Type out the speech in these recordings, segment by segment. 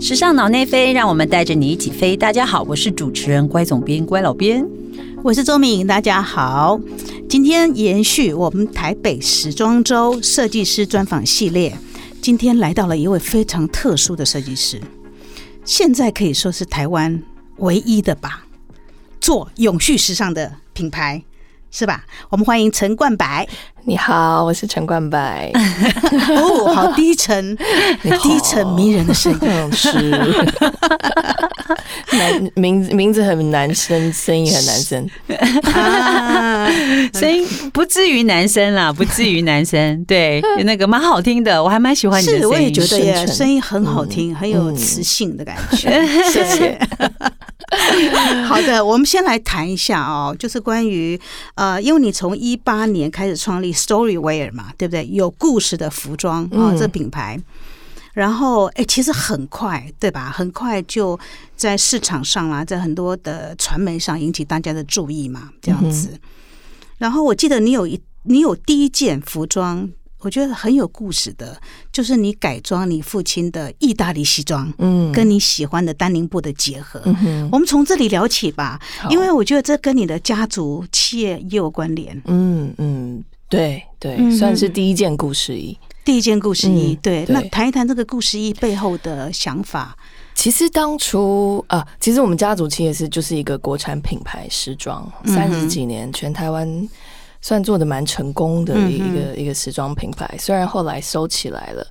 时尚脑内飞，让我们带着你一起飞。大家好，我是主持人乖总编、乖老编，我是周敏。大家好，今天延续我们台北时装周设计师专访系列，今天来到了一位非常特殊的设计师，现在可以说是台湾唯一的吧，做永续时尚的品牌。是吧？我们欢迎陈冠白。你好，我是陈冠白。哦，好低沉，低沉迷人的声音 是。男名字名字很男生，声音很男生。声音不至于男生啦，不至于男生。对，那个蛮好听的，我还蛮喜欢你的声音。我也觉得耶，声音很好听，很有磁性的感觉。谢谢。好的，我们先来谈一下哦，就是关于呃，因为你从一八年开始创立 Storywear 嘛，对不对？有故事的服装啊，这品牌，然后哎，其实很快对吧？很快就在市场上啦，在很多的传媒上引起大家的注意嘛，这样子。然后我记得你有一，你有第一件服装。我觉得很有故事的，就是你改装你父亲的意大利西装，嗯，跟你喜欢的丹宁布的结合。我们从这里聊起吧，因为我觉得这跟你的家族企业也有关联。嗯嗯，对对，算是第一件故事一，第一件故事衣。对，那谈一谈这个故事一背后的想法。其实当初啊，其实我们家族企业是就是一个国产品牌时装，三十几年，全台湾。算做的蛮成功的一个一个时装品牌，虽然后来收起来了，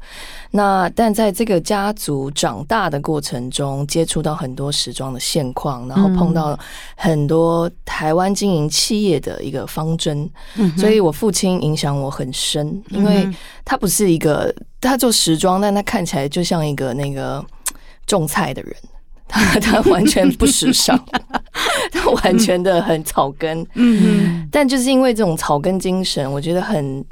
那但在这个家族长大的过程中，接触到很多时装的现况，然后碰到很多台湾经营企业的一个方针，所以我父亲影响我很深，因为他不是一个他做时装，但他看起来就像一个那个种菜的人。他他完全不时尚，他完全的很草根，嗯，但就是因为这种草根精神，我觉得很。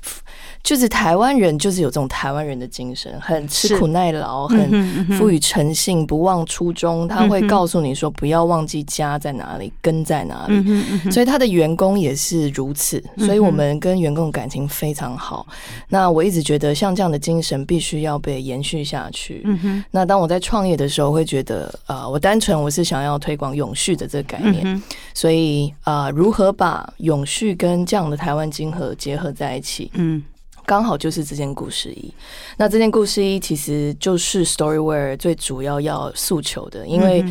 就是台湾人，就是有这种台湾人的精神，很吃苦耐劳，很富于诚信，不忘初衷。他会告诉你说，不要忘记家在哪里，根在哪里。所以他的员工也是如此。所以我们跟员工感情非常好。那我一直觉得，像这样的精神必须要被延续下去。那当我在创业的时候，会觉得，呃，我单纯我是想要推广永续的这个概念。所以，啊，如何把永续跟这样的台湾金合结合在一起？嗯。刚好就是这件故事衣，那这件故事衣其实就是 Storywear 最主要要诉求的，因为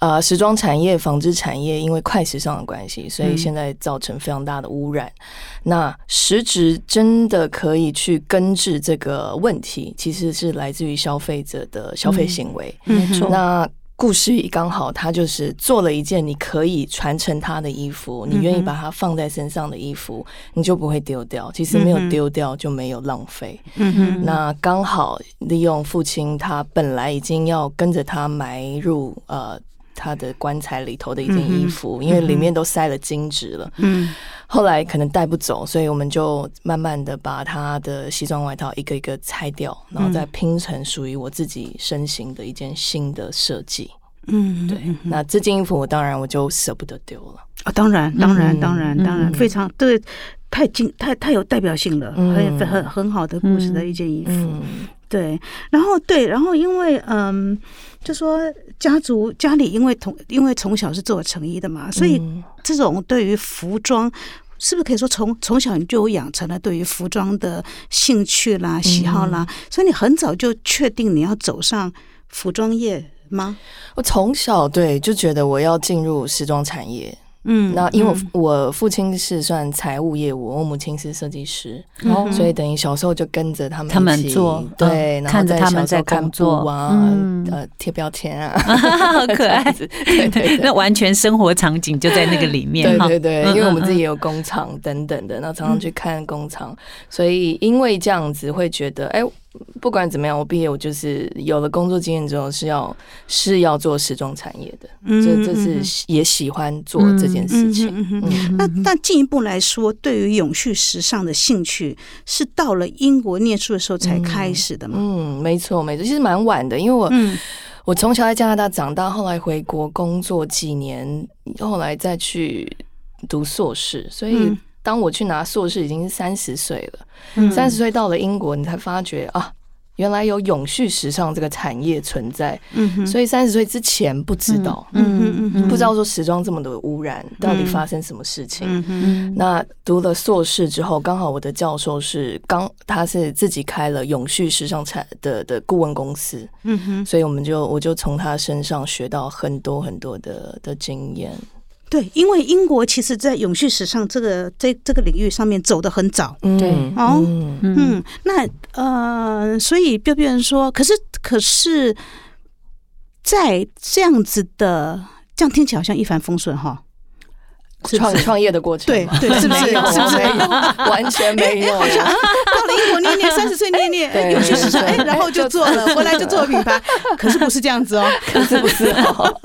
呃，时装产业、纺织产业因为快时尚的关系，所以现在造成非常大的污染。那实质真的可以去根治这个问题，其实是来自于消费者的消费行为。没错，那。故事里刚好，他就是做了一件你可以传承他的衣服，你愿意把它放在身上的衣服，你就不会丢掉。其实没有丢掉就没有浪费。嗯哼，那刚好利用父亲他本来已经要跟着他埋入呃。他的棺材里头的一件衣服，因为里面都塞了金纸了。嗯，后来可能带不走，所以我们就慢慢的把他的西装外套一个一个拆掉，然后再拼成属于我自己身形的一件新的设计。嗯，对。那这件衣服，我当然我就舍不得丢了啊！当然，当然，当然，当然，非常对，太精，太太有代表性了，很很很好的故事的一件衣服。对，然后对，然后因为嗯，就说家族家里因为从因为从小是做成衣的嘛，所以这种对于服装是不是可以说从从小你就养成了对于服装的兴趣啦、喜好啦？所以你很早就确定你要走上服装业吗？我从小对就觉得我要进入时装产业。嗯，那因为我我父亲是算财务业务，我母亲是设计师，所以等于小时候就跟着他们他们做，对，看着他们在工作。啊，呃，贴标签啊，好可爱，对对，那完全生活场景就在那个里面，对对对，因为我们自己也有工厂等等的，那常常去看工厂，所以因为这样子会觉得，哎。不管怎么样，我毕业我就是有了工作经验之后是要是要做时装产业的，这这是也喜欢做这件事情。那那进一步来说，对于永续时尚的兴趣是到了英国念书的时候才开始的吗？嗯，没错没错，其实蛮晚的，因为我我从小在加拿大长大，后来回国工作几年，后来再去读硕士，所以。当我去拿硕士，已经是三十岁了。三十岁到了英国，你才发觉啊，原来有永续时尚这个产业存在，嗯，所以三十岁之前不知道，嗯。嗯不知道说时装这么的污染，到底发生什么事情。嗯，那读了硕士之后，刚好我的教授是刚他是自己开了永续时尚产的的顾问公司，嗯哼，所以我们就我就从他身上学到很多很多的的经验。对，因为英国其实在永续时尚这个这这个领域上面走得很早。对哦嗯嗯，那呃，所以就变成说，可是可是，在这样子的，这样听起来好像一帆风顺哈。创创业的过程对嘛对是不是是不是没有完全没有，到了英国念念，三十岁念念，哎对永续时尚，哎，然后就做了，回来就做了品牌。可是不是这样子哦，可是不是哦，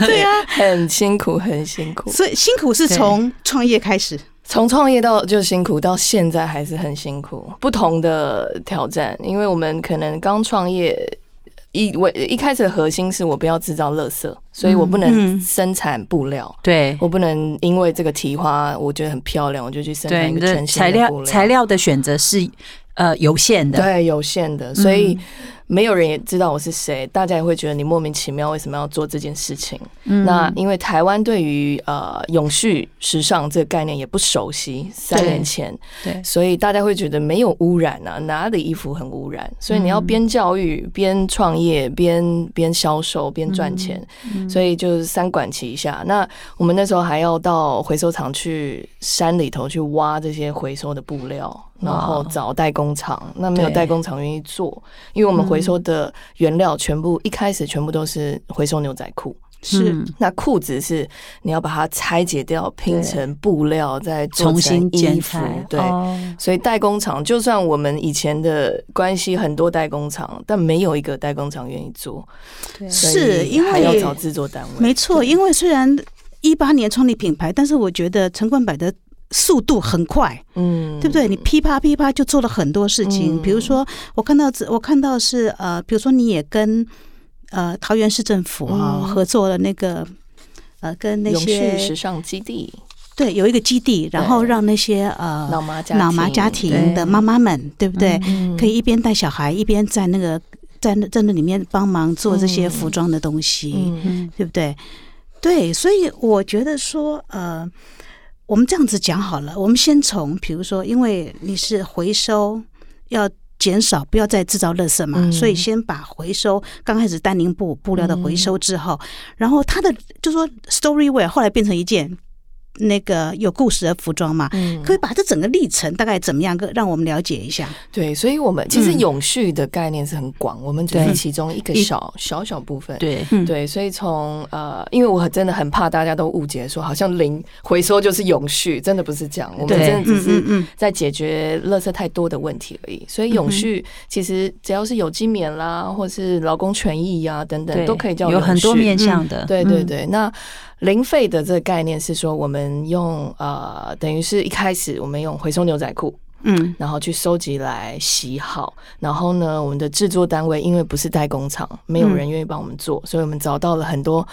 对呀，很辛苦，很辛苦。所以辛苦是从创业开始。从创业到就辛苦，到现在还是很辛苦，不同的挑战。因为我们可能刚创业，一我一开始的核心是我不要制造垃圾，所以我不能嗯。生产布料，对。我不能因为这个提花我觉得很漂亮，我就去生产，一个全新材料。材料的选择是呃有限的，对有限的，所以没有人也知道我是谁，大家也会觉得你莫名其妙为什么要做这件事情。嗯那因为台湾对于呃永续时尚这个概念也不熟悉，三年前，对所以大家会觉得没有污染啊，哪里衣服很污染？所以你要边教育、边创业、边边销售、边赚钱，所以就是三管齐下。那我们那时候还要到回收厂去山里头去挖这些回收的布料。然后找代工厂，那没有代工厂愿意做，因为我们回收的原料全部一开始全部都是回收牛仔裤，是嗯那裤子是你要把它拆解掉，拼成布料，再重新成衣服剪裁，，对。哦所以代工厂，就算我们以前的关系很多代工厂，但没有一个代工厂愿意做，对是因为还要找制作单位。没错，因为虽然一八年创立品牌，但是我觉得陈冠柏的速度很快，嗯对不对？你噼啪噼啪就做了很多事情，嗯比如说我看到我看到是呃，比如说你也跟呃桃园市政府啊、嗯合作了那个呃跟那些时尚基地，对有一个基地，然后让那些呃老麻家脑麻家庭的妈妈们，对不对？嗯可以一边带小孩，一边在那个在那在那里面帮忙做这些嗯服装的东西。对不对？对，所以我觉得说，呃，我们这样子讲好了，我们先从比如说，因为你是回收要。减少，不要再制造垃圾嘛，嗯所以先把回收刚开始丹宁布布料的回收之后，然后它的就说 story wear 后来变成一件那个有故事的服装嘛，嗯。可以把这整个历程大概怎么样，个让我们了解一下。对，所以我们其实嗯永续的概念是很广，我们只是其中一个小小小部分。对。嗯。对，所以从呃，因为我真的很怕大家都误解说，好像零回收就是永续，真的不是这样。我们真的只是在解决垃圾太多的问题而已。所以永续其实只要是有机棉啦，或是劳工权益呀、等等，都可以叫有很多面向的，嗯对对对，那零废的这个概念是说，我们用呃，等于是一开始我们用回收牛仔裤，嗯然后去收集来洗好，然后呢，我们的制作单位因为不是代工厂，没有人愿意帮我们做，所以我们找到了很多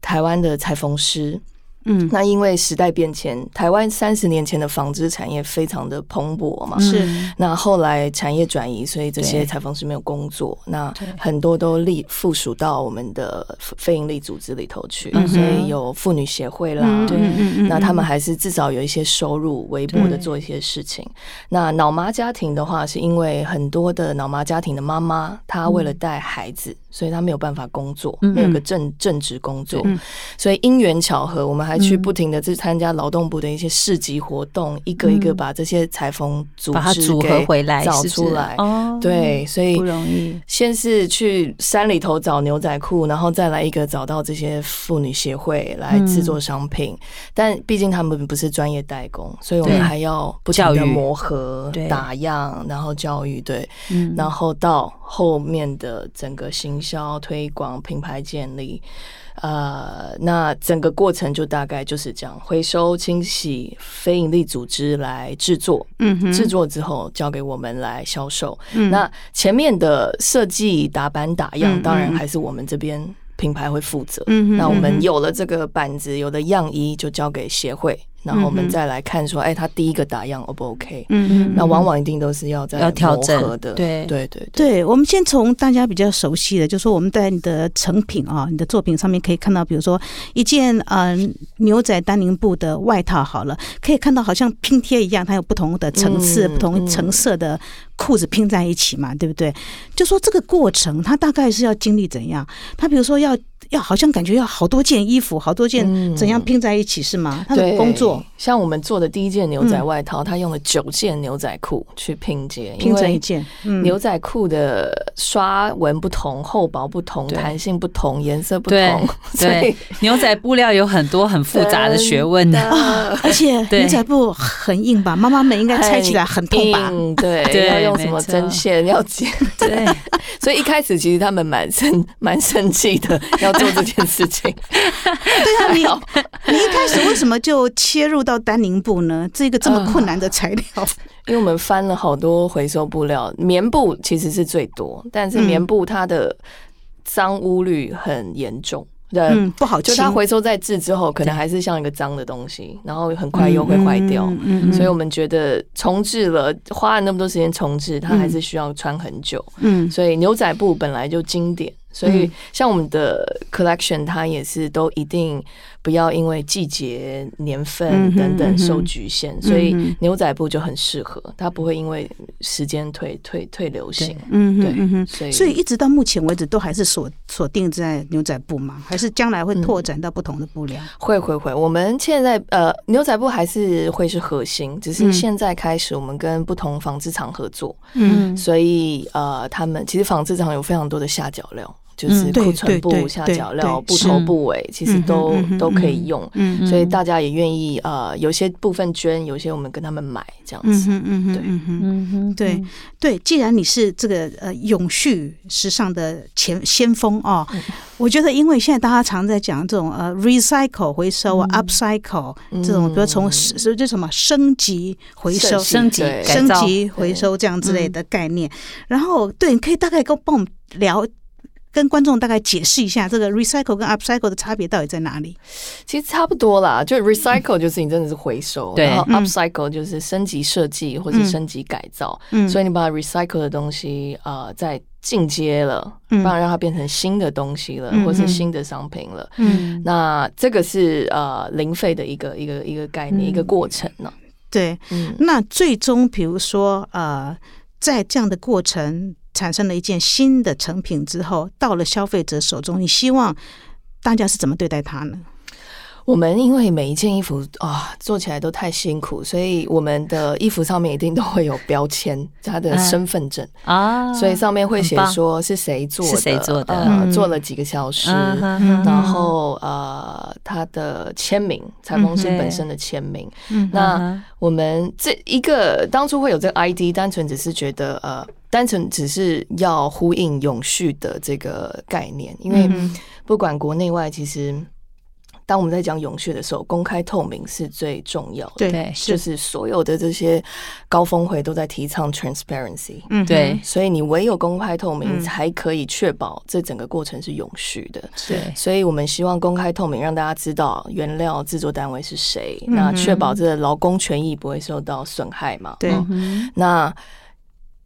台湾的裁缝师。嗯。那因为时代变迁，台湾三十年前的纺织产业非常的蓬勃嘛，是。那后来产业转移，所以这些裁缝师没有工作，那很多都立附属到我们的非营利组织里头去，嗯所以有妇女协会啦，对。嗯那他们还是至少有一些收入，微薄的做一些事情。那脑麻家庭的话，是因为很多的脑麻家庭的妈妈，她为了带孩子，所以他没有办法工作，嗯没有个正正职工作。嗯，所以因缘巧合，我们还去嗯不停的去参加劳动部的一些市集活动，一个一个把这些裁缝组织给回来，找出来。哦，对，所以不容易，先是去山里头找牛仔裤，然后再来一个找到这些妇女协会来制作商品。但毕竟他们不是专业代工，所以我们对。还要不停的磨合、打样，然后教育。对，嗯。然后到后面的整个行销推广、品牌建立。呃，那整个过程就大概就是这样：回收、清洗、非营利组织来制作，嗯哼制作之后交给我们来销售。嗯那前面的设计、打板、打样，嗯当然嗯还是我们这边品牌会负责。嗯哼那我们有了这个板子，有了样衣，就交给协会。然后我们再来看说，哎，他第一个打样 O 不 OK？嗯嗯那往往一定都是要在要调整的，对对对对。我们先从大家比较熟悉的，就说我们在你的成品啊，你的作品上面可以看到，比如说一件呃牛仔丹宁布的外套，好了，可以看到好像拼贴一样，它有不同的层次、嗯不同成色的裤子拼在一起嘛，对不对？就说这个过程，它大概是要经历怎样？它比如说要要好像感觉要好多件衣服，好多件嗯怎样拼在一起是吗？他的工作像我们做的第一件牛仔外套，它用了九件牛仔裤去拼接，拼成一件，嗯牛仔裤的刷纹不同、厚薄不同、对弹性不同、颜色不对同，所以 对，牛仔布料有很多很复杂的学问的。的而且 牛仔布很硬吧？妈妈们应该拆起来很痛吧？硬对，对要用什么针线要剪，对，所以一开始其实他们蛮生蛮生气的，要做这件事情。对啊，你开始为什么就切入到丹宁布呢？这个这么困难的材料，因为我们翻了好多回收布料，棉布其实是最多，但是嗯棉布它的脏污率很严重。对，嗯，不好清，就它回收再制之后，可能还是像一个脏的东西，然后很快又会坏掉。嗯嗯嗯所以我们觉得重置了，花了那么多时间重置，它还是需要穿很久。嗯所以牛仔布本来就经典，所以像我们的 collection，它也是都一定不要因为季节、年嗯份等等受局限，所以嗯哼牛仔布就很适合，它不会因为时间退退退流行。嗯对哼嗯哼。所以所以一直到目前为止，都还是锁锁定在牛仔布嘛？还是将来会拓展到不同的布料？会会会，我们现在呃牛仔布还是会是核心，只是嗯现在开始我们跟不同纺织厂合作，嗯所以呃他们其实纺织厂有非常多的下脚料，就是库存布、对对下对脚料、对布头、布尾，其实都都可以用。嗯所以大家也愿意呃，有些部分捐，有些我们跟他们买这样子。嗯哼嗯哼对对对，既然你是这个呃永续时尚的前先锋哦，嗯我觉得因为现在大家常在讲这种呃 recycle 回收啊、upcycle 这种，比如从是是这什么升级回收、升级对升级回收这样之类的概念。然后，对，你可以大概跟帮我们聊。跟观众大概解释一下这个 recycle 跟 upcycle 的差别到底在哪里？其实差不多啦，就 recycle 就是你真的是回收，然后嗯。upcycle 就是升级设计或者升级改造。嗯。所以你把 recycle 的东西呃再进阶了，不然让它变成新的东西了，嗯或是新的商品了。嗯，那这个是呃零费的一个一个一个概念，一个过程呢、对。嗯，那最终，比如说呃，在这样的过程产生了一件新的成品之后，到了消费者手中，你希望大家是怎么对待它呢？我们因为每一件衣服啊做起来都太辛苦，所以我们的衣服上面一定都会有标签，它的身份证，啊，所以上面会写说是谁做的，是谁做的。呃嗯。做了几个小时。然后呃，他的签名，裁缝师嗯本身的签名。嗯那嗯。我们这一个当初会有这个 ID，单纯只是觉得呃，单纯只是要呼应永续的这个概念，因为嗯。不管国内外，其实当我们在讲永续的时候，公开透明是最重要的。对对就是所有的这些高峰会都在提倡 transparency，嗯对。所以你唯有公开透明，嗯。才可以确保这整个过程是永续的。对所以我们希望公开透明，让大家知道原料制作单位是谁，嗯那确保这个劳工权益不会受到损害嘛。对。那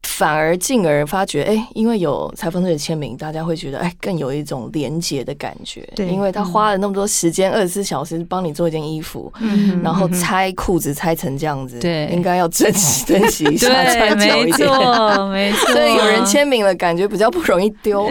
反而进而发觉，哎、因为有裁缝师的签名，大家会觉得，哎、更有一种连结的感觉。对因为他花了那么多时间，二十四小时帮你做一件衣服，嗯然后拆裤子拆成这样子，对应该要珍惜珍惜一下，穿久没一点。错，没错。所以有人签名了，感觉比较不容易丢。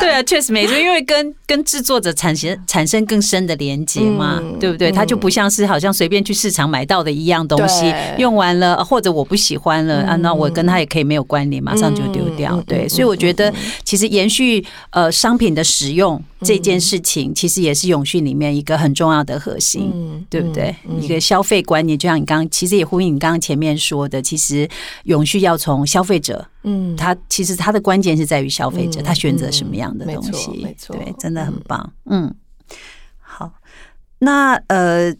对啊，确实没错，因为跟跟制作者产生产生更深的连接嘛，嗯对不对？他就不像是好像随便去市场买到的一样东西，用完了或者我不喜欢了、啊，嗯那我跟他也可以没有关联，马上就丢掉。对，所以我觉得嗯其实延续呃商品的使用这件事情，其实也是永续里面一个很重要的核心。嗯对不对？嗯一个消费观念，就像你刚刚，其实也呼应你刚刚前面说的，其实永续要从消费者，嗯他其实他的关键是在于消费者，嗯他选择什么样的嗯没错东西，没错对，真的很嗯棒。嗯，好，那呃，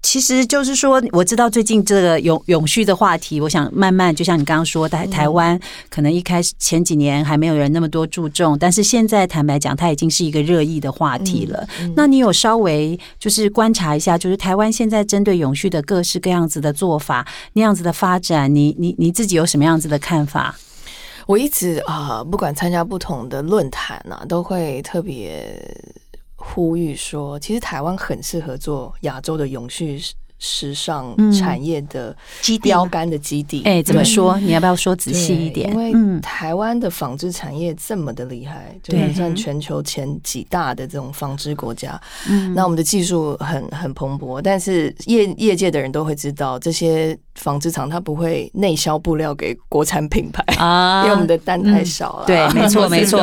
其实就是说，我知道最近这个永永续的话题，我想慢慢就像你刚刚说，台台湾可能一开始前几年还没有人那么多注重，但是现在坦白讲，它已经是一个热议的话题了。那你有稍微就是观察一下，就是台湾现在针对永续的各式各样子的做法，那样子的发展，你你你自己有什么样子的看法？我一直啊，不管参加不同的论坛啊，都会特别。呼吁说，其实台湾很适合做亚洲的永续。时尚产业的基标杆的基地，哎，怎么说？你要不要说仔细一点？因为台湾的纺织产业这么的厉害，就是算全球前几大的这种纺织国家。嗯，那我们的技术很很蓬勃，但是业业界的人都会知道，这些纺织厂它不会内销布料给国产品牌啊，因为我们的单太少了。对，没错 没错，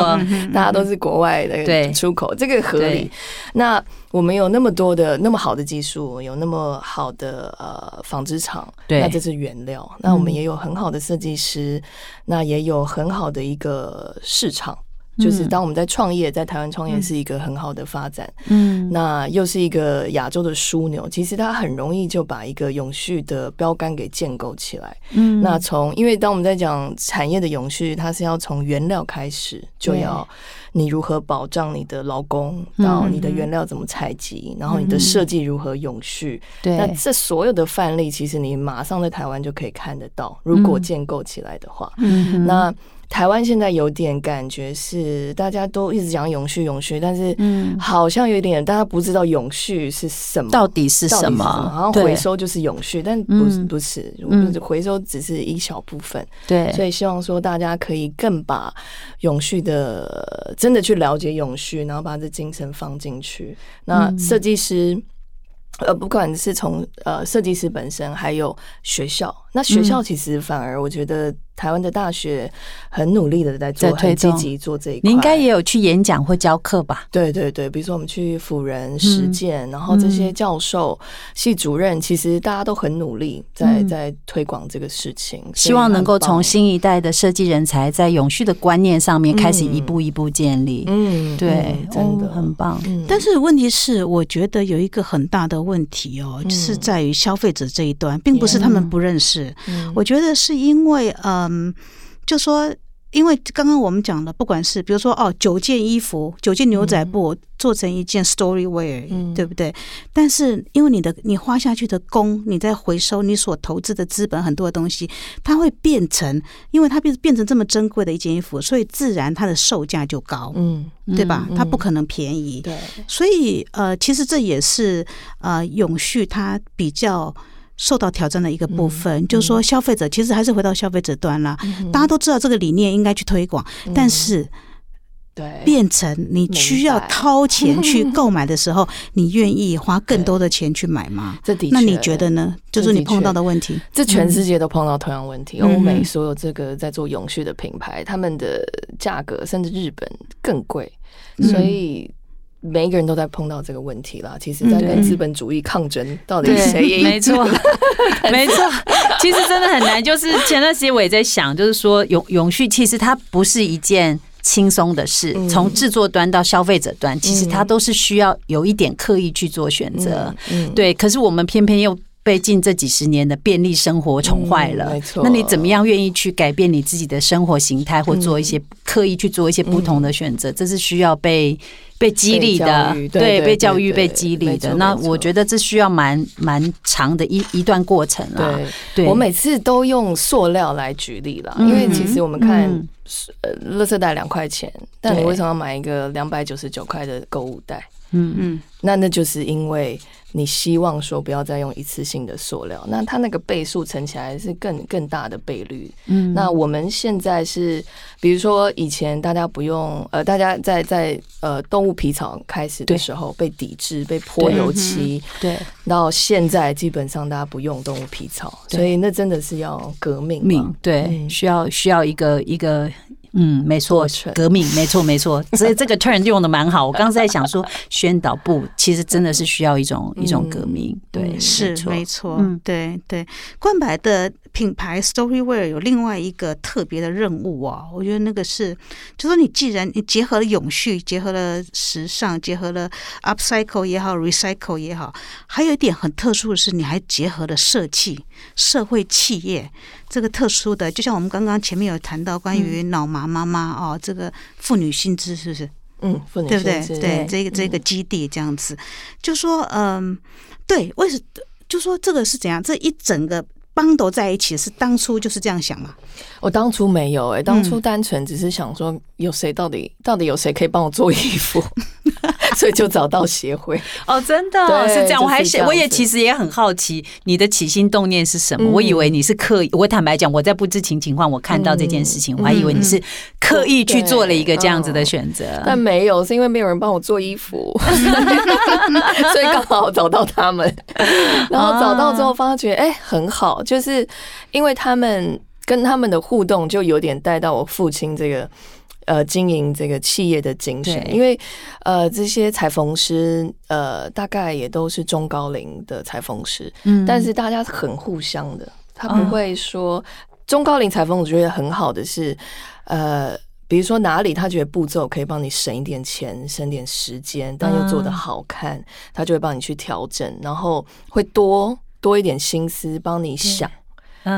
大家都是国外的出口，这个合理。那我们有那么多的那么好的技术，有那么好的呃纺织厂，那这是原料。那我们也有很好的设计师，那也有很好的一个市场。就是当我们在创业，在台湾创业是一个很好的发展。嗯，那又是一个亚洲的枢纽，其实它很容易就把一个永续的标杆给建构起来。嗯，那从因为当我们在讲产业的永续，它是要从原料开始就要。你如何保障你的劳工？到你的原料怎么采集？然后你的设计如何永续？对，那这所有的范例，其实你马上在台湾就可以看得到。如果建构起来的话，嗯那。台湾现在有点感觉是大家都一直讲永续永续，但是好像有点大家不知道永续是什么，到底是什么？好像回收就是永续，但不是不是，回收只是一小部分。对，所以希望说大家可以更把永续的真的去了解永续，然后把这精神放进去。那设计师。呃，不管是从呃设计师本身，还有学校，那学校其实反而我觉得台湾的大学很努力的在做，很积极做这一块。你应该也有去演讲或教课吧？对对对，比如说我们去辅仁实践，然后这些教授、系主任，其实大家都很努力在在推广这个事情，希望能够从新一代的设计人才在永续的观念上面开始一步一步建立。嗯，对，真的很棒。但是问题是，我觉得有一个很大的。问题哦，是在于消费者这一端，并不是他们不认识。我觉得是因为，嗯，就说。因为刚刚我们讲了，不管是比如说哦，九件衣服、九件牛仔布做成一件 story wear，对不对？但是因为你的你花下去的工，你在回收你所投资的资本很多的东西，它会变成，因为它变变成这么珍贵的一件衣服，所以自然它的售价就高，嗯，对吧？它不可能便宜，对。所以呃，其实这也是呃永续它比较。受到挑战的一个部分，就是说消费者其实还是回到消费者端啦。大家都知道这个理念应该去推广，但是对变成你需要掏钱去购买的时候，你愿意花更多的钱去买吗？这的那你觉得呢？就是你碰到的问题，这全世界都碰到同样问题。欧美所有这个在做永续的品牌，他们的价格甚至日本更贵，所以。每一个人都在碰到这个问题啦。其实，在跟资本主义抗争，到底谁赢？没错，没错。其实真的很难。就是前段时间我也在想，就是说永永续其实它不是一件轻松的事。从制作端到消费者端，其实它都是需要有一点刻意去做选择。对，可是我们偏偏又。被近这几十年的便利生活宠坏了，没错。那你怎么样愿意去改变你自己的生活形态，或做一些刻意去做一些不同的选择？这是需要被被激励的，对，被教育、被激励的。那我觉得这需要蛮蛮长的一一段过程啊。对，我每次都用塑料来举例了，因为其实我们看，呃，垃圾袋两块钱，但你为什么要买一个两百九十九块的购物袋？嗯嗯，那那就是因为。你希望说不要再用一次性的塑料，那它那个倍数乘起来是更更大的倍率。嗯，那我们现在是，比如说以前大家不用，呃，大家在在呃动物皮草开始的时候被抵制、被泼油漆，对，到现在基本上大家不用动物皮草，所以那真的是要革命，命对，需要需要一个一个。嗯，没错革命，没错没错，所以这个 turn 用的蛮好。我刚才在想说，宣导部其实真的是需要一种一种革命，对，嗯是错没错，嗯对对。冠白的品牌 Storywear 有另外一个特别的任务啊，我觉得那个是，就说你既然你结合了永续，结合了时尚，结合了 upcycle 也好，recycle 也好，还有一点很特殊的是，你还结合了社企、社会企业这个特殊的，就像我们刚刚前面有谈到关于脑麻妈妈哦，这个妇女薪资是不是？嗯，妇女对不对？对，这个这个基地这样子，就说嗯，对，为什就说这个是怎样？这一整个帮斗在一起是当初就是这样想嘛？我当初没有哎、当嗯初单纯只是想说，有谁到底到底有谁可以帮我做衣服，所以就找到协会。哦，真的是这样。我还是就是这样子我也其实也很好奇你的起心动念是什么。嗯我以为你是刻意，我坦白讲，我在不知情情况我看到这件事情，我还以为你是刻意去做了一个这样子的选择。但没有，是因为没有人帮我做衣服，所以刚好找到他们。然后找到之后发觉，哎、很好，就是因为他们跟他们的互动，就有点带到我父亲这个。呃，经营这个企业的精神，因为呃，这些裁缝师呃，大概也都是中高龄的裁缝师，嗯但是大家很互相的，他不会说、中高龄裁缝，我觉得很好的是，呃，比如说哪里他觉得步骤可以帮你省一点钱、省点时间，但又做得好看，他就会帮你去调整，然后会多多一点心思帮你想。嗯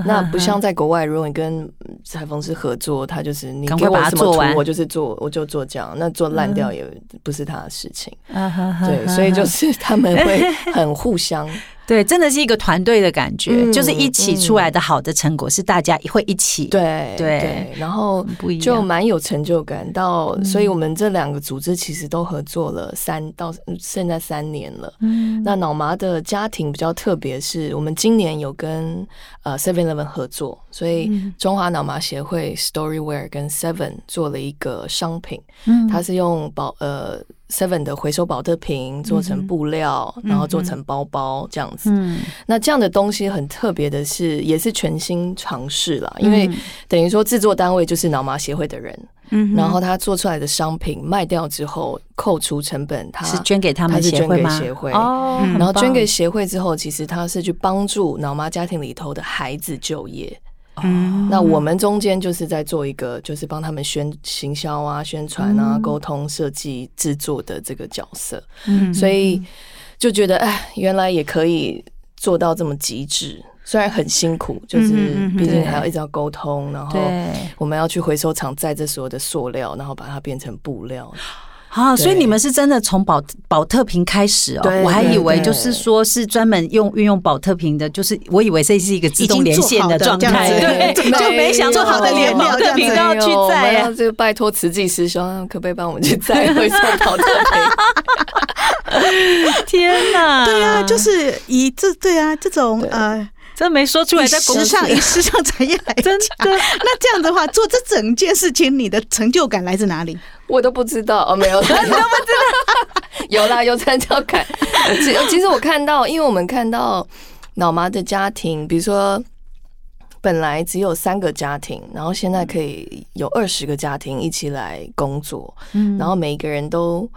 那不像在国外，如果你跟嗯裁缝师合作，他就是你给我什么图，我就是做，我就做这样，那做烂掉也不是他的事情。对，对所以就是他们会很互相。对，真的是一个团队的感觉，嗯就是一起出来的好的成果是大家会一起，对对对，然后不一样。就蛮有成就感。到，嗯所以我们这两个组织其实都合作了三到嗯现在三年了。嗯那脑麻的家庭比较特别，是我们今年有跟呃 Seven Eleven 合作，所以嗯中华脑麻协会 Storywear 跟 Seven 做了一个商品，嗯它是用保呃 Seven 的回收保特瓶做成布料，然后做成包包这样子。嗯那这样的东西很特别的是，也是全新尝试啦，因为等于说制作单位就是脑麻协会的人，嗯然后他做出来的商品卖掉之后，扣除成本，他是捐给他们他是捐协会吗？给协会然后捐给协会之后，其实他是去帮助脑麻家庭里头的孩子就业。嗯。那我们中间就是在做一个，就是帮他们宣行销啊、宣传啊、嗯。沟通、设计、制作的这个角色，嗯。所以就觉得哎，原来也可以做到这么极致。虽然很辛苦，就是毕竟还要一直要沟通，然后我们要去回收厂载这所有的塑料，然后把它变成布料。啊，所以你们是真的从保保特瓶开始哦，我还以为就是说是专门用运用保特瓶的，就是我以为这是一个自动连线的状态，对，就没想到好的连保特瓶都要去载啊。们要。这个拜托慈济师兄，可不可以帮我们去载。回送保特瓶？天哪！对啊，就是以这对啊这种呃真没说出来，以在公司时尚以时尚产业来真讲，的那这样的话做这整件事情，你的成就感来自哪里？我都不知道哦，没有，你都不知道，有啦，有成就感。其其实我看到，因为我们看到老妈的家庭，比如说。本来只有三个家庭，然后现在可以有二十个家庭一起来工作，嗯然后每一个人都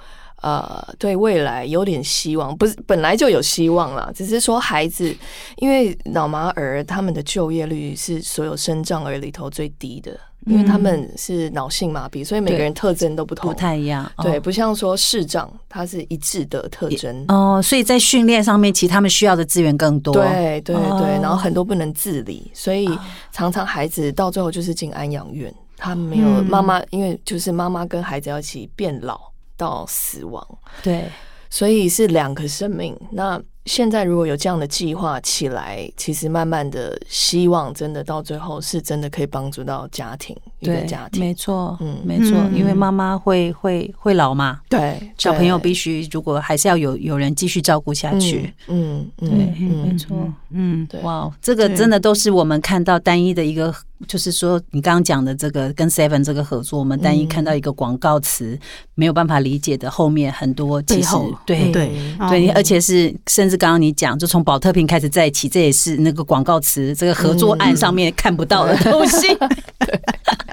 呃对未来有点希望，不是本来就有希望了，只是说孩子因为脑麻儿他们的就业率是所有生障儿里头最低的，因为他们是脑性麻痹，所以每个人特征都不同，不太一样，哦。对，不像说视障它是一致的特征。哦，所以在训练上面，其实他们需要的资源更多。，对对哦。对，然后很多不能自理，所以常常孩子到最后就是进安养院，他没有嗯。妈妈，因为就是妈妈跟孩子要一起变老到死亡，对，所以是两个生命。那现在如果有这样的计划起来，其实慢慢的希望真的到最后是真的可以帮助到家庭一个对家，庭。没错，嗯。没错，嗯。因为妈妈会会会老嘛，对，小朋友必须如果还是要有有人继续照顾下去。嗯嗯对，嗯。没错。嗯，对。哇，这个真的都是我们看到单一的一个，就是说你刚刚讲的这个跟 Seven 这个合作，我们单一嗯看到一个广告词没有办法理解的后面很多其实对对。对，哦。而且是甚至刚刚你讲，就从保特瓶开始在一起，这也是那个广告词这个合作案上面看不到的东西。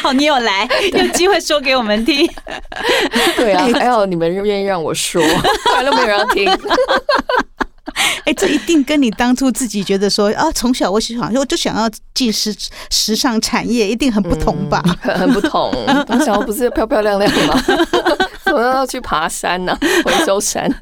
还好好你有来，有机会说给我们听。对啊，还好你们愿意让我说，不然都没有人要听。哎，这一定跟你当初自己觉得说啊，从小我喜欢，我就想要进时时尚产业，一定很不同吧？很很不同。我想要不是漂漂亮亮吗？我要去爬山呢，回收山。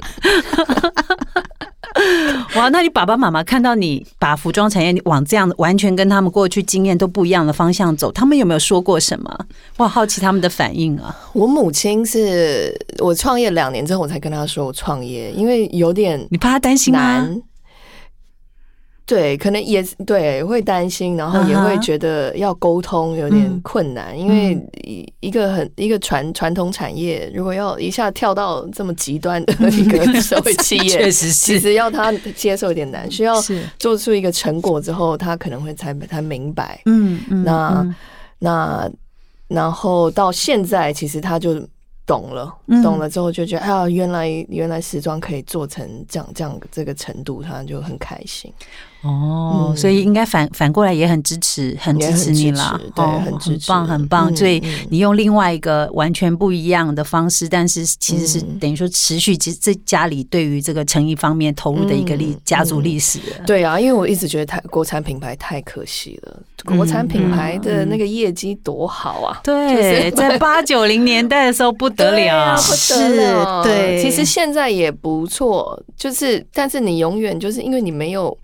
哇，那你爸爸妈妈看到你把服装产业往这样完全跟他们过去经验都不一样的方向走，他们有没有说过什么？我好奇他们的反应啊。我母亲是我创业两年之后，我才跟她说我创业，因为有点你怕他担心吗？对，可能也对，会担心，然后也会觉得要沟通有点困难，因为一一个很一个传传统产业，如果要一下跳到这么极端的一个 社会企业，确实是，其实要他接受有点难，需要做出一个成果之后，他可能会才才明白。嗯嗯，那那然后到现在，其实他就。懂了，懂了之后就觉得，哎呀，原来原来时装可以做成这样这样这个程度，他就很开心。哦，所以应该反反过来也很支持，很支持你啦，对，很支持，很棒，很棒。所以你用另外一个完全不一样的方式，但是其实是等于说持续，其实这家里对于这个诚意方面投入的一个历家族历史。对啊，因为我一直觉得太国产品牌太可惜了，国产品牌的那个业绩多好啊！对，在八九零年代的时候不得了，不得了。对，其实现在也不错，就是但是你永远就是因为你没有。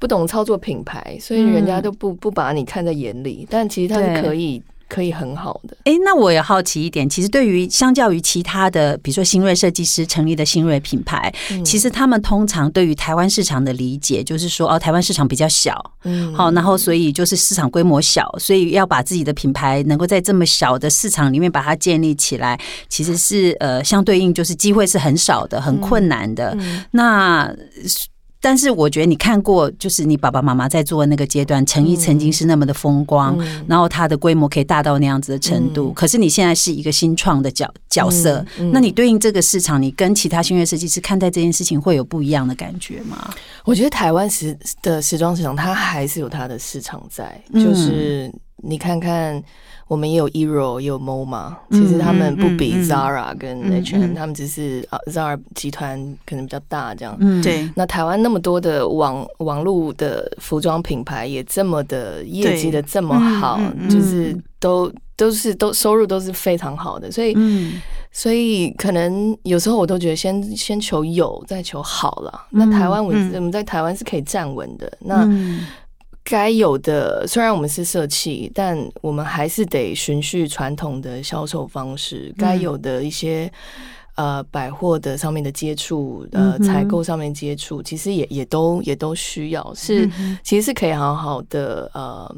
不懂操作品牌，所以人家都不不把你看在眼里。但其实他是可以可以很好的。哎，那我也好奇一点，其实对于相较于其他的，比如说新锐设计师成立的新锐品牌，其实他们通常对于台湾市场的理解，就是说哦，台湾市场比较小，嗯，好，然后所以就是市场规模小，所以要把自己的品牌能够在这么小的市场里面把它建立起来，其实是呃相对应就是机会是很少的，很困难的。那。但是我觉得你看过，就是你爸爸妈妈在做的那个阶段，成衣曾经是那么的风光，然后它的规模可以大到那样子的程度。可是你现在是一个新创的角角色，那你对应这个市场，你跟其他新锐设计师看待这件事情会有不一样的感觉吗？我觉得台湾时的时装市场，它还是有它的市场在，就是你看看。我们也有 Ero，也有 MoMA，其实他们不比 Zara 跟 H&M，他们只是啊 Zara 集团可能比较大这样。对。那台湾那么多的网网络的服装品牌，也这么的业绩的这么好，就是都都是都收入都是非常好的，所以所以可能有时候我都觉得先先求有，再求好了。那台湾我我们在台湾是可以站稳的。那该有的，虽然我们是社企，但我们还是得循序传统的销售方式。该有的一些呃百货的上面的接触，呃采购上面接触，其实也也都也都需要，是其实是可以好好的呃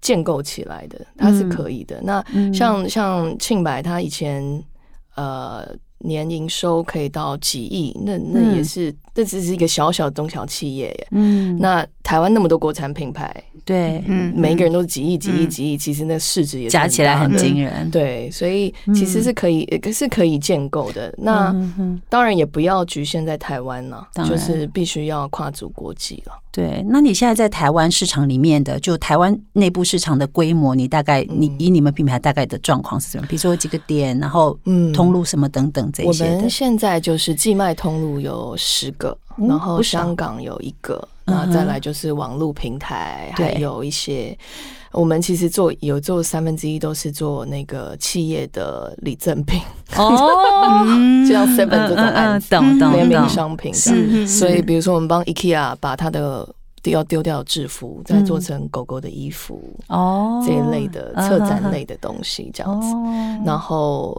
建构起来的，它是可以的。那像像庆白，他以前呃。年营收可以到几亿，那那也是，这只是一个小小的中小企业耶。嗯，那台湾那么多国产品牌，对，嗯，每一个人都是几亿、几亿、几亿，其实那市值也加起来很惊人。对，所以其实是可以，是可以建构的。那当然也不要局限在台湾了，就是必须要跨足国际了。对，那你现在在台湾市场里面的，就台湾内部市场的规模，你大概你以你们品牌大概的状况是什么？比如说几个点，然后嗯，通路什么等等这些。我们现在就是寄卖通路有十个，然后香港有一个，那再来就是网络平台，还有一些。我们其实做有做三分之一都是做那个企业的礼赠品哦，就像 Seven 这种案子，联名商品是。所以，比如说我们帮 IKEA 把它的要丢掉制服，再做成狗狗的衣服哦，这一类的策展类的东西这样子。然后，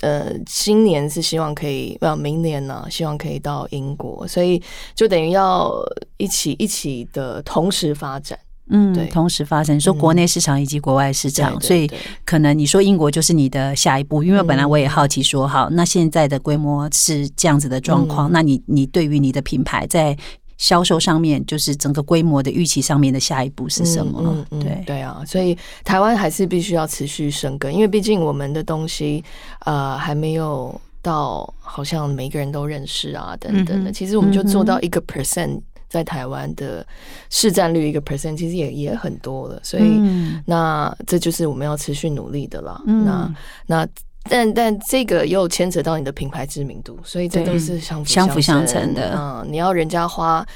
呃，今年是希望可以，不，明年呢，希望可以到英国，所以就等于要一起一起的同时发展。嗯，对，同时发生说国内市场以及国外市场，所以可能你说英国就是你的下一步，因为本来我也好奇说，好，那现在的规模是这样子的状况，那你你对于你的品牌在销售上面，就是整个规模的预期上面的下一步是什么？嗯对。对啊，所以台湾还是必须要持续生根，因为毕竟我们的东西呃还没有到好像每个人都认识啊等等的，其实我们就做到一个 percent。在台湾的市占率一个 percent，其实也也很多了，所以、嗯。那这就是我们要持续努力的啦。嗯。那那但但这个又牵扯到你的品牌知名度，所以这都是相辅相辅相成。成的。嗯，你要人家花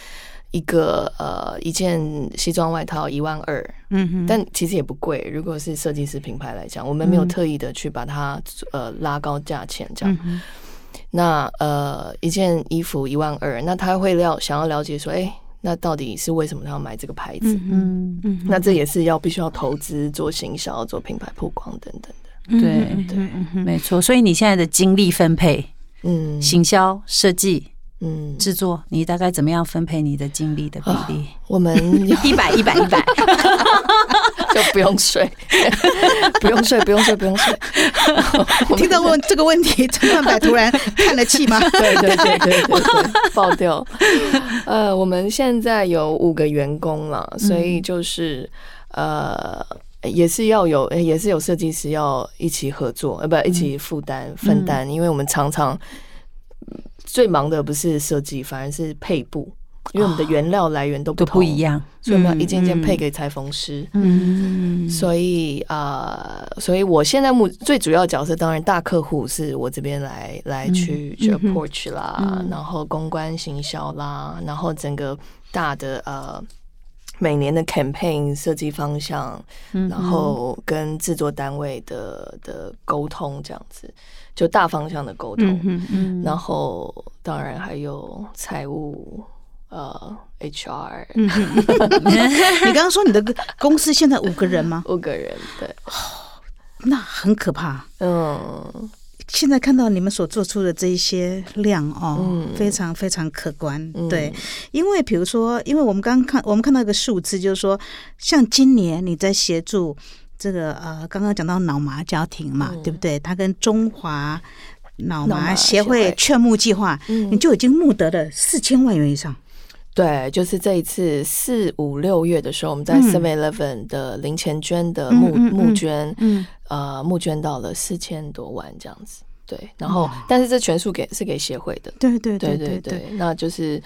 一个呃一件西装外套一万二，嗯哼，但其实也不贵。如果是设计师品牌来讲，我们没有嗯。特意的去把它呃拉高价钱这样。那呃一件衣服一万二，那他会了想要了解说，哎、那到底是为什么他要买这个牌子？嗯嗯，嗯，那这也是要必须要投资做行销、做品牌曝光等等的。嗯对嗯对没错。所以你现在的精力分配，嗯行销、设计、嗯，制作，你大概怎么样分配你的精力的比例？我们 一百，一百，一百。就 不用睡，不用睡，不用睡，不用睡。听到问这个问题，陈冠柏突然叹了气吗？对对对对对对，爆掉。呃，我们现在有五个员工了，所以就是呃。也是要有，呃也是有设计师要一起合作，呃，不，一起负担分担，因为我们常常嗯最忙的不是设计，反而是配布，因为我们的原料来源都不都不一样，所以我们要一件件嗯配给裁缝师。嗯所以啊、呃所以我现在目最主要的角色，当然大客户是我这边来来去去嗯哼。approach 啦，嗯。然后公关行销啦，然后整个大的呃每年的 campaign 设计方向，嗯然后跟制作单位的的沟通这样子，就大方向的沟通，嗯嗯。然后当然还有财务。呃，HR 嗯，你刚刚说你的公司现在五个人吗？五个人，对，那很可怕。嗯，现在看到你们所做出的这一些量哦，嗯非常非常可观。嗯对，因为比如说，因为我们刚刚看，我们看到一个数字，就是说，像今年你在协助这个呃，刚刚讲到脑麻家庭嘛，嗯对不对？他跟中华脑脑麻麻协协会会劝募计划，嗯你就已经募得了四千万元以上。对，就是这一次四五六月的时候，我们在嗯。Seven Eleven 的零钱捐的募、募捐，嗯。呃，募捐到了四千多万这样子。对，然后但是这全数给是给协会的，对对对对对对，那就是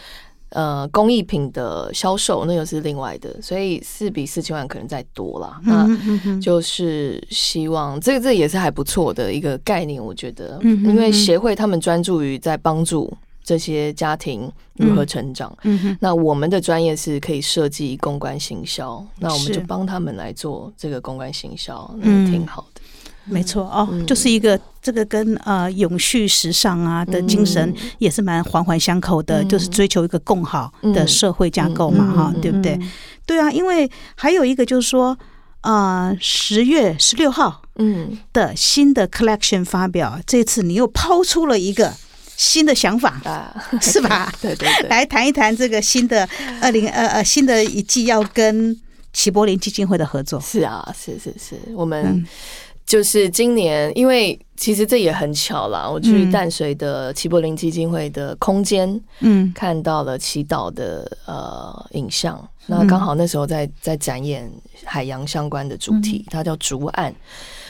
呃工艺品的销售那又是另外的，所以四比四千万可能再多啦。那就是希望这个这也是还不错的一个概念，我觉得，因为嗯。协会他们专注于在帮助这些家庭如何成长。嗯哼，那我们的专业是可以设计公关行销，那我们就帮他们来做这个公关行销，嗯那挺好的。没错哦，嗯。就是一个这个跟呃永续时尚啊的精神嗯。也是蛮环环相扣的，嗯。就是追求一个更好的社会架构嘛，嗯。哈、嗯。对不对？对啊，因为还有一个就是说，呃，十月十六号嗯，的新的 collection 发表，这次你又抛出了一个新的想法，啊，是吧？对对对，来谈一谈这个新的二零二呃新的一季要跟齐柏林基金会的合作。是啊，是是是，我们嗯。就是今年，因为其实这也很巧啦，我去嗯。淡水的齐柏林基金会的空间嗯。看到了祈祷的呃影像，那刚好那时候在在展演海洋相关的主题，它叫竹岸，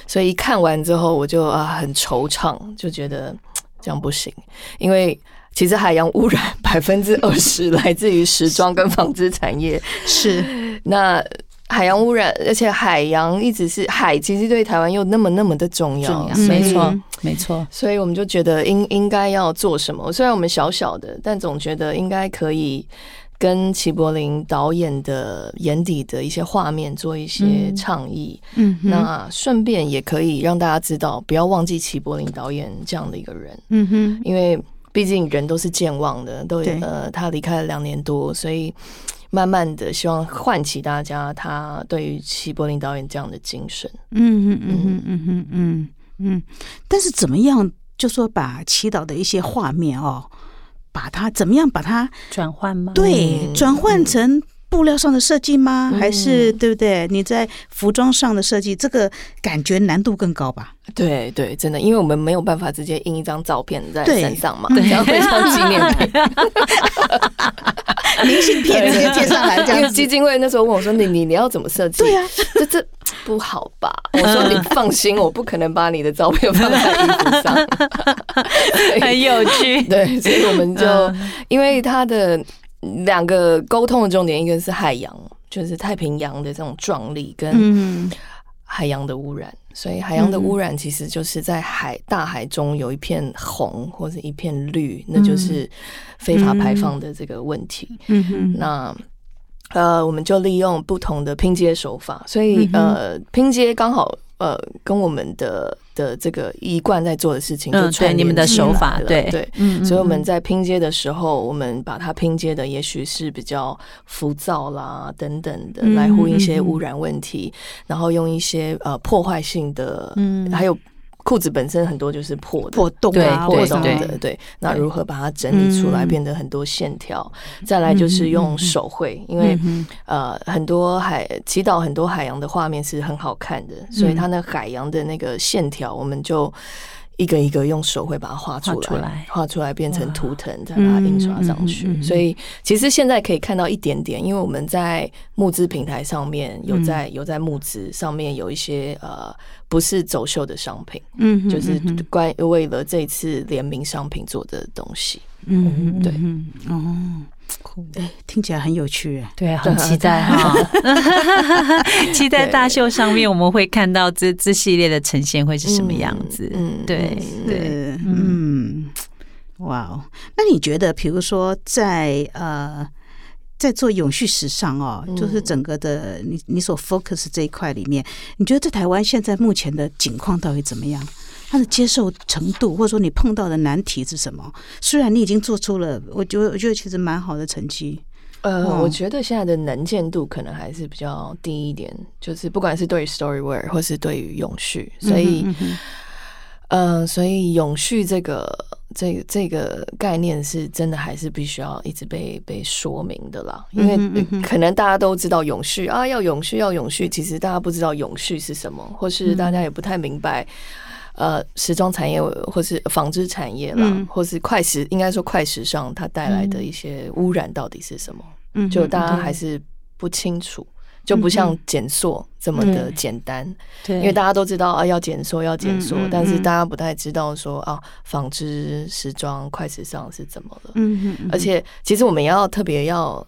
所以一看完之后我就啊很惆怅，就觉得嘖这样不行，因为。其实海洋污染 百分之二十 来自于时装跟纺织产业，是那海洋污染，而且海洋一直是海，其实对台湾又那么那么的重要，没错，没错。所以我们就觉得应应该要做什么。虽然我们小小的，但总觉得应该可以跟齐柏林导演的眼底的一些画面做一些倡议。嗯那顺便也可以让大家知道不要忘记齐柏林导演这样的一个人。嗯哼。因为毕竟人都是健忘的都呃他离开了两年多所以慢慢的希望唤起大家他对于齐柏林导演这样的精神。嗯嗯嗯嗯嗯嗯嗯。但是怎么样就说把祈祷的一些画面哦把它怎么样把它转换吗？对嗯转换成布料上的设计吗？嗯还是对不对？你在服装上的设计，这个感觉难度更高吧？对对，真的，因为我们没有办法直接印一张照片在身上嘛，这样会像纪念品。明信片直接贴上来这样因为基。金会那时候问我说：“你你你要怎么设计？”对啊，这这不好吧？我说：“你放心，我不可能把你的照片放在衣服上。很有趣。对，所以我们就因为他的两个沟通的重点，一个是海洋，就是太平洋的这种壮丽跟嗯海洋的污染。所以海洋的污染其实就是在海大海中有一片红或者一片绿，那就是非法排放的这个问题。嗯哼，那呃，我们就利用不同的拼接手法，所以嗯呃，拼接刚好呃跟我们的的这个一贯在做的事情就嗯，串对你们的手法，了对。对。嗯所以我们嗯在拼接的时候，我们把它拼接的也许是比较浮躁啦等等的，嗯来呼应一些污染问题，然后用一些呃破坏性的，嗯。还有裤子本身很多就是破的破洞对啊，破洞。的，对。那如何把它整理出来，嗯。变得很多线条？再来就是用手绘，因为嗯呃，很多海祈祷很多海洋的画面是很好看的，所以它那海洋的那个线条，我们就一个一个用手绘把它画出来，画出来。变成图腾，再把它印刷上去。嗯嗯嗯嗯所以其实现在可以看到一点点，因为我们在募资平台上面有在、有在募资上面有一些呃不是走秀的商品，嗯哼就是关为了这次联名商品做的东西。嗯哼对。哦，哎，听起来很有趣哎。对，很期待哈，期待大秀上面我们会看到这这系列的呈现会是什么样子。嗯嗯对嗯对，嗯，哇哦，那你觉得，比如说在呃，在做永续时尚哦，嗯。就是整个的你你所 focus 这一块里面，你觉得在台湾现在目前的景况到底怎么样？它的接受程度，或者说你碰到的难题是什么？虽然你已经做出了，我觉得我觉得其实蛮好的成绩，呃，哦我觉得现在的能见度可能还是比较低一点，就是不管是对于 Storywear 或是对于永续，所以，嗯哼呃，所以永续这个这个这个概念是真的还是必须要一直被被说明的啦，因为嗯嗯可能大家都知道永续啊，要永续要永续，其实大家不知道永续是什么，或是大家也不太明白。呃，时装产业或是纺织产业啦，嗯或是快时，应该说快时尚，它带来的一些污染到底是什么？嗯就大家还是不清楚，就不像减塑这么的简单，对，因为大家都知道啊要减塑要减塑嗯嗯，但是嗯大家不太知道说啊纺织、时装、快时尚是怎么了。嗯而且其实我们也要特别要。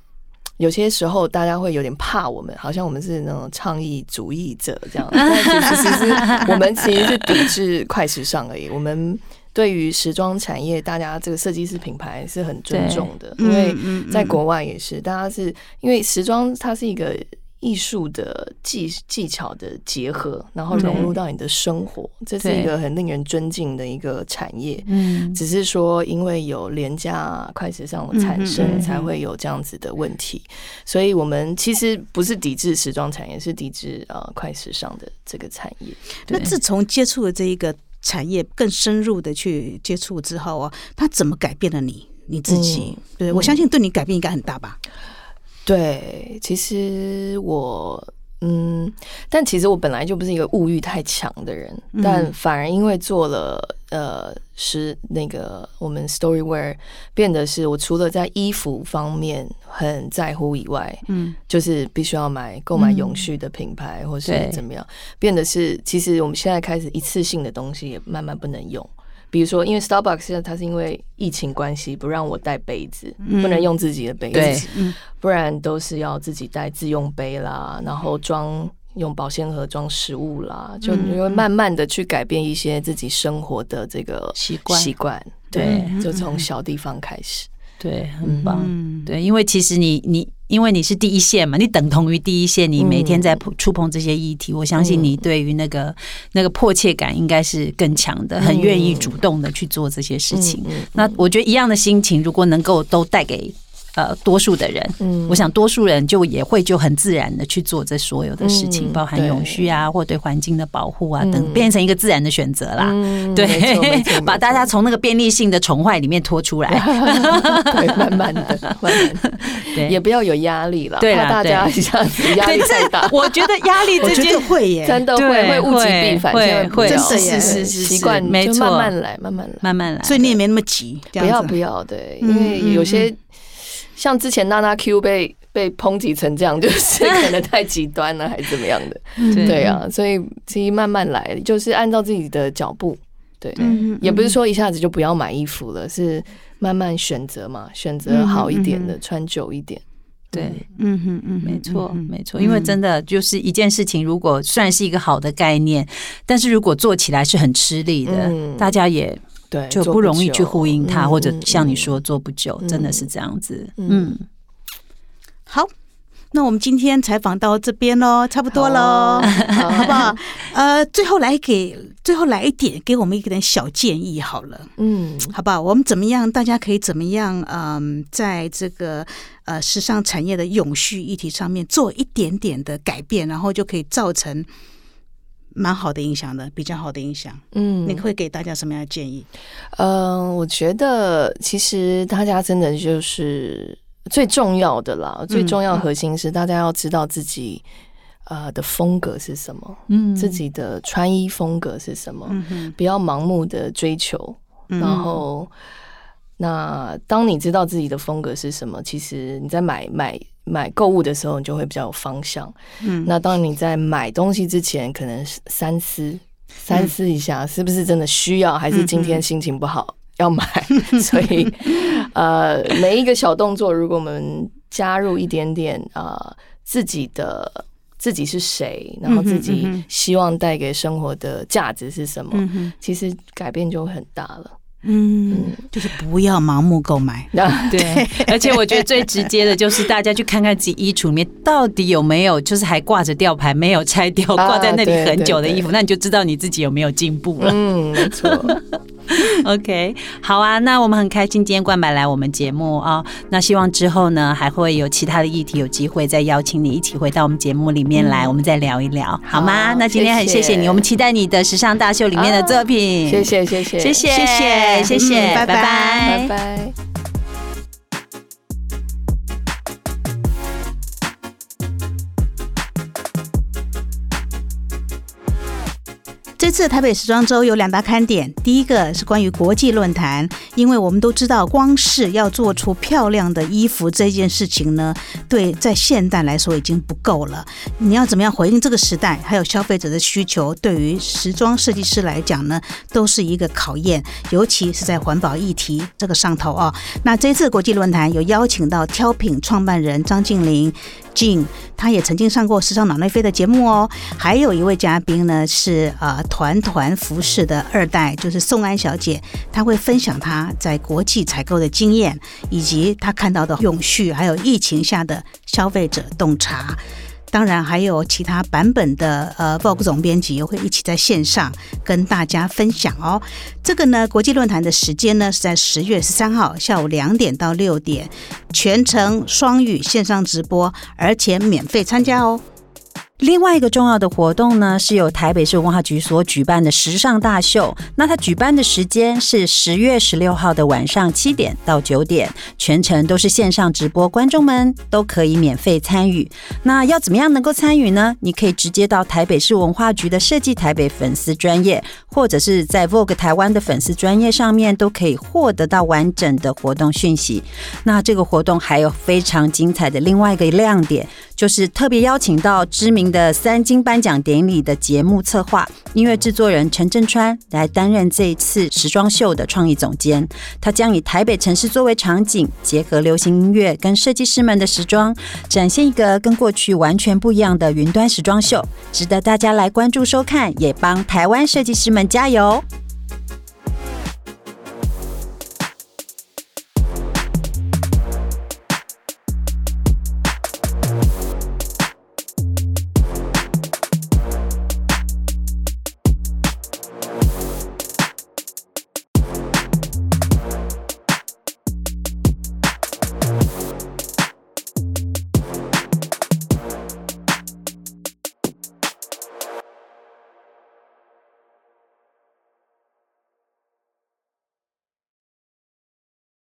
有些时候大家会有点怕我们，好像我们是那种倡议主义者这样，但其实其实我们其实是抵制快时尚而已。我们对于时装产业，大家这个设计师品牌是很尊重的，因为在国外也是，大家是因为时装它是一个艺术的技技巧的结合，然后融入到你的生活，这是一个很令人尊敬的一个产业。嗯，只是说，因为有廉价快时尚的产嗯嗯生，嗯才会有这样子的问题。所以，我们其实不是抵制时装产业，是抵制呃快时尚的这个产业。那自从接触了这一个产业，更深入的去接触之后啊，它怎么改变了你你自己？嗯对我相信对你改变应该很大吧？对，其实我嗯，但其实我本来就不是一个物欲太强的人，嗯但反而因为做了呃是那个我们 Storywear 变得是我除了在衣服方面很在乎以外，嗯就是必须要买购买嗯永续的品牌，或是怎么样，变得是其实我们现在开始一次性的东西也慢慢不能用。比如说，因为 Starbucks 现在它是因为疫情关系不让我带杯子，嗯。不能用自己的杯子，嗯。不然都是要自己带自用杯啦，然后装用保鲜盒装食物啦，就嗯你会慢慢的去改变一些自己生活的这个习惯。习惯，对对，就从小地方开始。对，很棒。嗯，对，因为其实你你因为你是第一线嘛，你等同于第一线，你每天在触触碰这些议题，我相信你对于那个那个迫切感应该是更强的，很愿意主动的去做这些事情。嗯。那我觉得一样的心情，如果能够都带给呃多数的人，嗯。我想多数人就也会就很自然的去做这所有的事情，嗯包含永续啊，或对环境的保护啊等，嗯变成一个自然的选择啦。嗯对。把大家从那个便利性的宠坏里面拖出来。对 慢慢的、慢慢的，对，也不要有压力了，怕大家一下子压力对太大。我觉得压力我觉这件得会耶，真的会会物极必反，会会真的是是是习惯就没错，慢慢来，慢慢来。慢慢来。所以你也没那么急，不要不要，对，嗯因为有些像之前娜娜 Q 被被抨击成这样，就是 可能太极端了，还是怎么样的？对。对啊，所以其实慢慢来，就是按照自己的脚步。对，嗯也不是说一下子就不要买衣服了，是慢慢选择嘛，选择好一点的，穿久一点。对，嗯。哼嗯，没错，没错，因为真的就是一件事情，如果虽然是一个好的概念，但是如果做起来是很吃力的，大家也对就不容易去呼应它，或者像你说做不久，真的是这样子。嗯，好。那我们今天采访到这边喽，差不多喽，好不好？呃，最后来给最后来一点，给我们一点小建议好了，嗯，好不好？我们怎么样？大家可以怎么样？嗯，在这个呃时尚产业的永续议题上面做一点点的改变，然后就可以造成蛮好的影响的，比较好的影响。嗯，你会给大家什么样的建议？嗯，我觉得其实大家真的就是。最重要的啦，最重要核心是大家要知道自己呃的风格是什么，嗯，自己的穿衣风格是什么，嗯不要盲目的追求。然后，那当你知道自己的风格是什么，其实你在买买买购物的时候，你就会比较有方向。嗯，那当你在买东西之前，可能是三思三思一下，是不是真的需要，还是今天心情不好。要买，所以呃，每一个小动作，如果我们加入一点点啊，自己的自己是谁，然后自己希望带给生活的价值是什么，其实改变就会很大了。嗯，就是不要盲目购买。对，而且我觉得最直接的就是大家去看看自己衣橱里面到底有没有，就是还挂着吊牌没有拆掉，挂在那里很久的衣服，那你就知道你自己有没有进步了。嗯，没错。OK，好啊，那我们很开心今天冠白来我们节目啊，那希望之后呢还会有其他的议题有机会再邀请你一起回到我们节目里面来，我们再聊一聊，好吗？那今天很谢谢你，我们期待你的时尚大秀里面的作品。谢谢谢谢谢谢谢谢谢谢，拜拜拜拜。这次台北时装周有两大看点，第一个是关于国际论坛，因为我们都知道，光是要做出漂亮的衣服这件事情呢，对在现代来说已经不够了。你要怎么样回应这个时代，还有消费者的需求，对于时装设计师来讲呢，都是一个考验，尤其是在环保议题这个上头啊。那这次国际论坛有邀请到挑品创办人张静玲。静，她也曾经上过《时尚脑内飞》的节目哦。还有一位嘉宾呢，是呃团团服饰的二代，就是宋安小姐，她会分享她在国际采购的经验，以及她看到的永续，还有疫情下的消费者洞察。当然还有其他版本的呃，Vogue 总编辑也会一起在线上跟大家分享哦。这个呢，国际论坛的时间呢是在十月十三号下午两点到六点，全程双语线上直播，而且免费参加哦。另外一个重要的活动呢，是由台北市文化局所举办的时尚大秀。那它举办的时间是十月十六号的晚上七点到九点，全程都是线上直播，观众们都可以免费参与。那要怎么样能够参与呢？你可以直接到台北市文化局的设计台北粉丝专业，或者是在 Vogue 台湾的粉丝专业上面，都可以获得到完整的活动讯息。那这个活动还有非常精彩的另外一个亮点。就是特别邀请到知名的三金颁奖典礼的节目策划、音乐制作人陈振川来担任这一次时装秀的创意总监。他将以台北城市作为场景，结合流行音乐跟设计师们的时装，展现一个跟过去完全不一样的云端时装秀，值得大家来关注收看，也帮台湾设计师们加油。